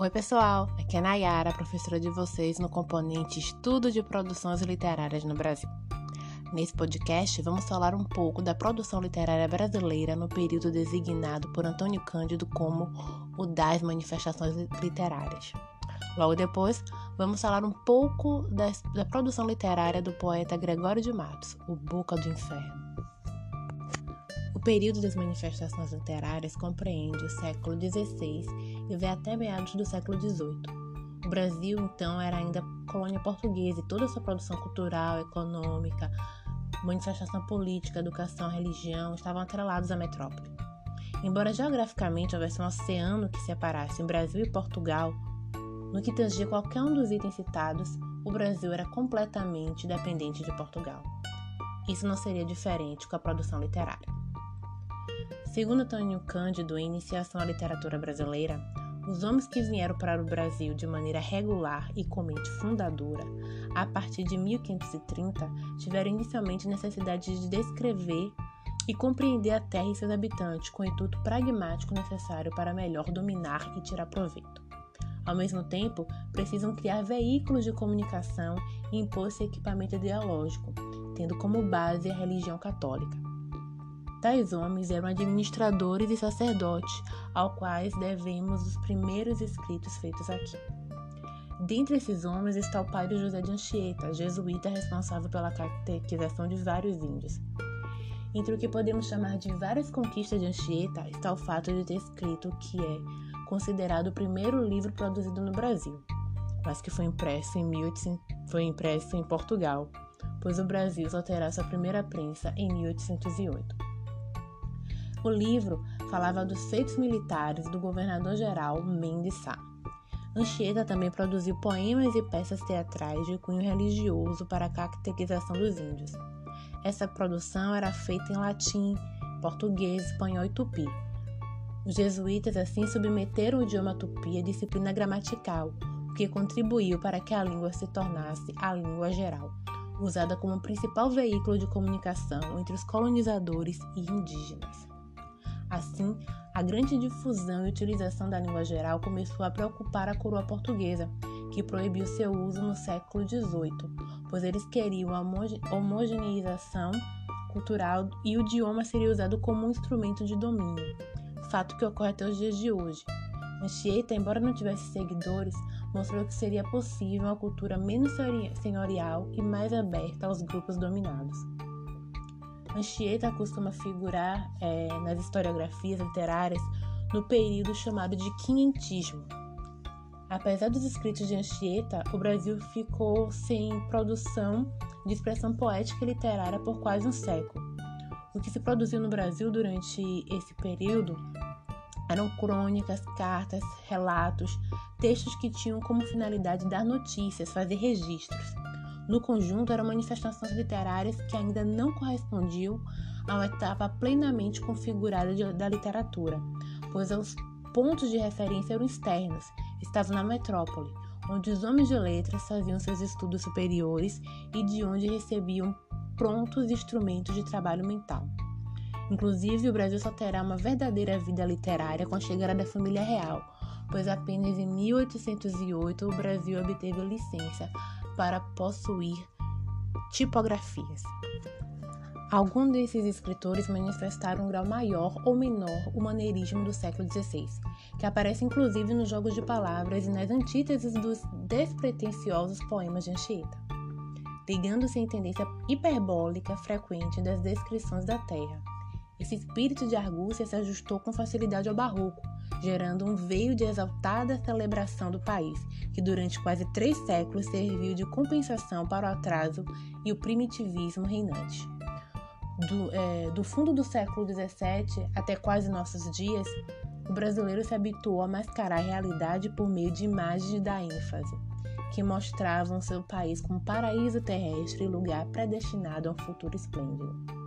Oi, pessoal! Aqui é Nayara, professora de vocês no componente Estudo de Produções Literárias no Brasil. Nesse podcast, vamos falar um pouco da produção literária brasileira no período designado por Antônio Cândido como o das manifestações literárias. Logo depois, vamos falar um pouco da, da produção literária do poeta Gregório de Matos, o Boca do Inferno. Período das manifestações literárias compreende o século XVI e vai até meados do século XVIII. O Brasil, então, era ainda colônia portuguesa e toda a sua produção cultural, econômica, manifestação política, educação, religião estavam atrelados à metrópole. Embora geograficamente houvesse um oceano que separasse o Brasil e Portugal, no que tangia qualquer um dos itens citados, o Brasil era completamente dependente de Portugal. Isso não seria diferente com a produção literária. Segundo Antônio Cândido, em Iniciação à Literatura Brasileira, os homens que vieram para o Brasil de maneira regular e com mente fundadora, a partir de 1530, tiveram inicialmente necessidade de descrever e compreender a terra e seus habitantes com o intuito pragmático necessário para melhor dominar e tirar proveito. Ao mesmo tempo, precisam criar veículos de comunicação e impor esse equipamento ideológico, tendo como base a religião católica. Tais homens eram administradores e sacerdotes, ao quais devemos os primeiros escritos feitos aqui. Dentre esses homens está o padre José de Anchieta, jesuíta responsável pela catequização de vários índios. Entre o que podemos chamar de várias conquistas de Anchieta está o fato de ter escrito o que é considerado o primeiro livro produzido no Brasil, mas que foi impresso em, 1800, foi impresso em Portugal, pois o Brasil só terá sua primeira prensa em 1808. O livro falava dos feitos militares do governador-geral Mendes Sá. Anchieta também produziu poemas e peças teatrais de cunho religioso para a catequização dos índios. Essa produção era feita em latim, português, espanhol e tupi. Os jesuítas assim submeteram o idioma tupi à disciplina gramatical, o que contribuiu para que a língua se tornasse a língua geral, usada como principal veículo de comunicação entre os colonizadores e indígenas. Assim, a grande difusão e utilização da língua geral começou a preocupar a coroa portuguesa, que proibiu seu uso no século XVIII, pois eles queriam a homogeneização cultural e o idioma seria usado como um instrumento de domínio, fato que ocorre até os dias de hoje. Anchieta, embora não tivesse seguidores, mostrou que seria possível uma cultura menos senhorial e mais aberta aos grupos dominados. Anchieta costuma figurar é, nas historiografias literárias no período chamado de quinhentismo. Apesar dos escritos de Anchieta, o Brasil ficou sem produção de expressão poética e literária por quase um século. O que se produziu no Brasil durante esse período eram crônicas, cartas, relatos, textos que tinham como finalidade dar notícias, fazer registros. No conjunto, eram manifestações literárias que ainda não correspondiam a uma etapa plenamente configurada de, da literatura, pois os pontos de referência eram externos, estavam na metrópole, onde os homens de letras faziam seus estudos superiores e de onde recebiam prontos instrumentos de trabalho mental. Inclusive, o Brasil só terá uma verdadeira vida literária com a chegada da família real, pois apenas em 1808 o Brasil obteve licença para possuir tipografias. Alguns desses escritores manifestaram um grau maior ou menor o maneirismo do século XVI, que aparece inclusive nos jogos de palavras e nas antíteses dos despretensiosos poemas de Anchieta, ligando-se à tendência hiperbólica frequente das descrições da terra. Esse espírito de argúcia se ajustou com facilidade ao barroco, gerando um veio de exaltada celebração do país, que durante quase três séculos serviu de compensação para o atraso e o primitivismo reinante. Do, é, do fundo do século XVII até quase nossos dias, o brasileiro se habituou a mascarar a realidade por meio de imagens da ênfase, que mostravam seu país como paraíso terrestre e lugar predestinado a um futuro esplêndido.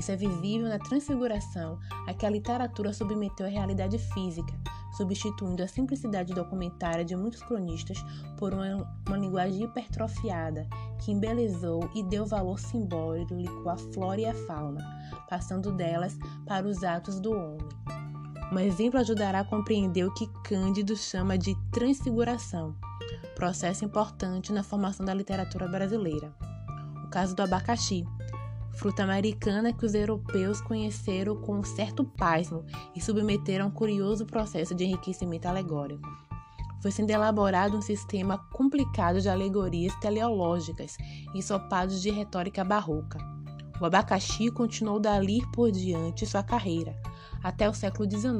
Isso é visível na transfiguração a que a literatura submeteu a realidade física, substituindo a simplicidade documentária de muitos cronistas por uma, uma linguagem hipertrofiada que embelezou e deu valor simbólico à flora e à fauna, passando delas para os atos do homem. Um exemplo ajudará a compreender o que Cândido chama de transfiguração, processo importante na formação da literatura brasileira. O caso do abacaxi, fruta americana que os europeus conheceram com certo pasmo e submeteram a um curioso processo de enriquecimento alegórico. Foi sendo elaborado um sistema complicado de alegorias teleológicas e sopados de retórica barroca. O abacaxi continuou dali por diante sua carreira, até o século XIX,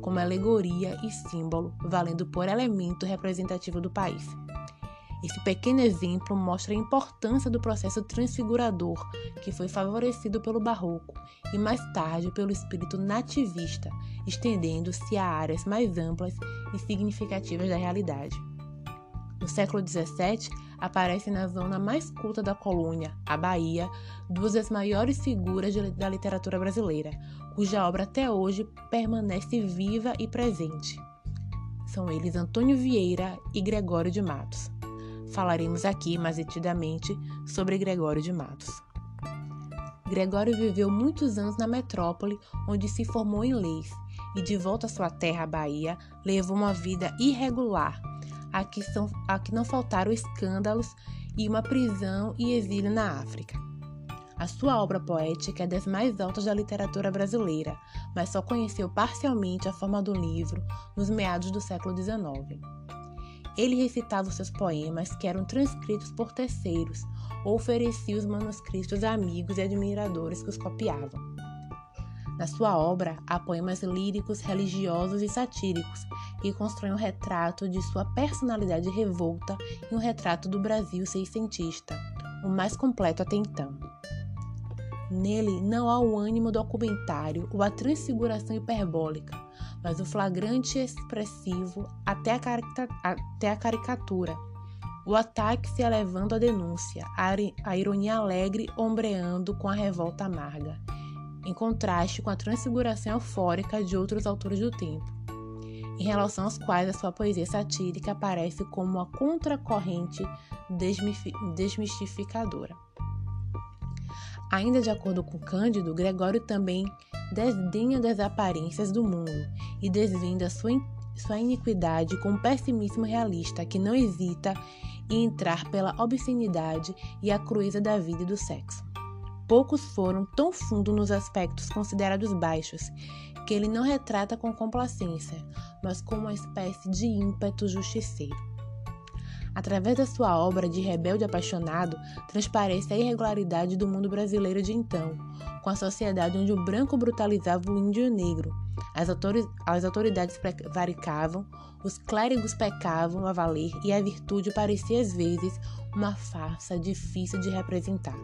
como alegoria e símbolo, valendo por elemento representativo do país. Esse pequeno exemplo mostra a importância do processo transfigurador, que foi favorecido pelo Barroco e mais tarde pelo espírito nativista, estendendo-se a áreas mais amplas e significativas da realidade. No século XVII, aparecem na zona mais culta da colônia, a Bahia, duas das maiores figuras da literatura brasileira, cuja obra até hoje permanece viva e presente. São eles Antônio Vieira e Gregório de Matos. Falaremos aqui mais detidamente sobre Gregório de Matos. Gregório viveu muitos anos na metrópole, onde se formou em leis, e de volta à sua terra, Bahia, levou uma vida irregular, a são, a não faltaram escândalos e uma prisão e exílio na África. A sua obra poética é das mais altas da literatura brasileira, mas só conheceu parcialmente a forma do livro nos meados do século XIX. Ele recitava seus poemas, que eram transcritos por terceiros, ou oferecia os manuscritos a amigos e admiradores que os copiavam. Na sua obra, há poemas líricos, religiosos e satíricos, que constroem um retrato de sua personalidade revolta e um retrato do Brasil seiscentista, o mais completo até então. Nele não há o ânimo documentário ou a transfiguração hiperbólica, mas o flagrante expressivo até a, até a caricatura, o ataque se elevando à denúncia, a ironia alegre ombreando com a revolta amarga, em contraste com a transfiguração eufórica de outros autores do tempo, em relação aos quais a sua poesia satírica aparece como uma contracorrente desmistificadora. Ainda de acordo com Cândido, Gregório também desdenha das aparências do mundo e desvenda sua, sua iniquidade com um pessimismo realista que não hesita em entrar pela obscenidade e a crueza da vida e do sexo. Poucos foram tão fundo nos aspectos considerados baixos que ele não retrata com complacência, mas com uma espécie de ímpeto justiceiro. Através da sua obra de rebelde apaixonado, transparece a irregularidade do mundo brasileiro de então, com a sociedade onde o branco brutalizava o índio negro, as, as autoridades prevaricavam, os clérigos pecavam a valer e a virtude parecia às vezes uma farsa difícil de representar.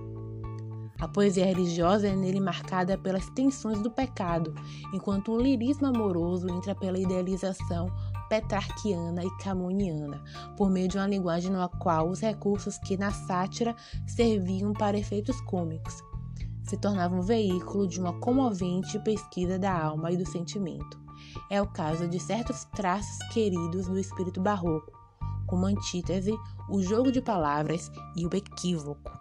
A poesia religiosa é nele marcada pelas tensões do pecado, enquanto um lirismo amoroso entra pela idealização petrarquiana e camoniana, por meio de uma linguagem na qual os recursos que na sátira serviam para efeitos cômicos se tornavam veículo de uma comovente pesquisa da alma e do sentimento. É o caso de certos traços queridos do espírito barroco, como a antítese, o jogo de palavras e o equívoco.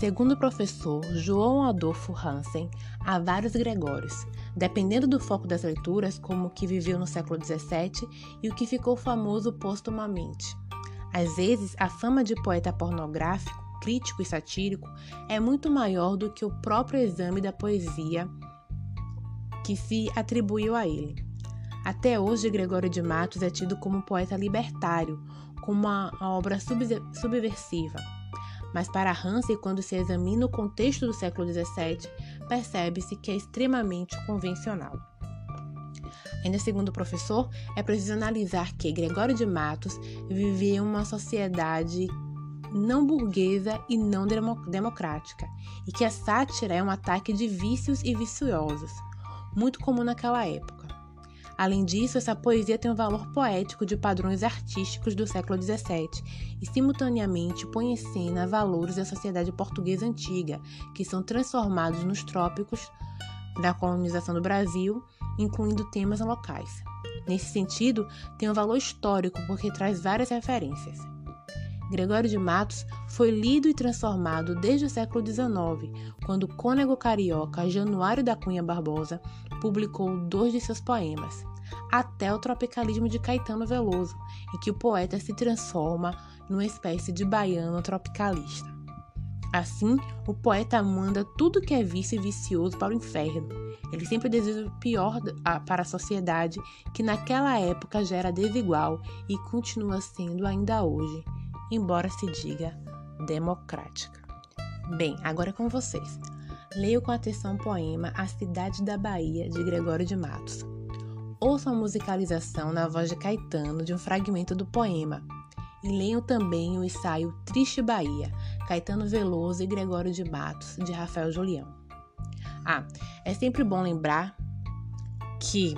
Segundo o professor João Adolfo Hansen, há vários Gregórios, dependendo do foco das leituras, como o que viveu no século XVII e o que ficou famoso postumamente. Às vezes, a fama de poeta pornográfico, crítico e satírico é muito maior do que o próprio exame da poesia que se atribuiu a ele. Até hoje, Gregório de Matos é tido como poeta libertário, como uma obra subversiva mas para Hansen, quando se examina o contexto do século XVII, percebe-se que é extremamente convencional. Ainda segundo o professor, é preciso analisar que Gregório de Matos vivia uma sociedade não burguesa e não democrática, e que a sátira é um ataque de vícios e viciosos, muito comum naquela época. Além disso, essa poesia tem um valor poético de padrões artísticos do século XVII e, simultaneamente, põe em cena valores da sociedade portuguesa antiga, que são transformados nos trópicos da colonização do Brasil, incluindo temas locais. Nesse sentido, tem um valor histórico porque traz várias referências. Gregório de Matos foi lido e transformado desde o século XIX, quando o cônego carioca Januário da Cunha Barbosa publicou dois de seus poemas, até o tropicalismo de Caetano Veloso, em que o poeta se transforma numa espécie de baiano tropicalista. Assim, o poeta manda tudo que é vício e vicioso para o inferno. Ele sempre deseja o pior para a sociedade, que naquela época já era desigual e continua sendo ainda hoje, embora se diga democrática. Bem, agora é com vocês. Leio com atenção o poema A Cidade da Bahia, de Gregório de Matos. Ouçam a musicalização na voz de Caetano de um fragmento do poema. E leiam também o ensaio Triste Bahia, Caetano Veloso e Gregório de Matos, de Rafael Julião. Ah, é sempre bom lembrar que,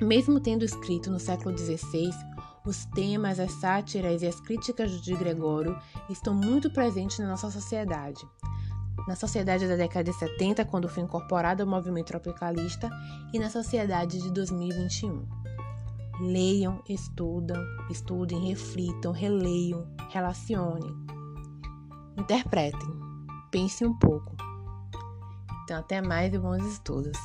mesmo tendo escrito no século XVI, os temas, as sátiras e as críticas de Gregório estão muito presentes na nossa sociedade na sociedade da década de 70, quando foi incorporado ao movimento tropicalista, e na sociedade de 2021. Leiam, estudam, estudem, reflitam, releiam, relacionem, interpretem, pensem um pouco. Então, até mais e bons estudos.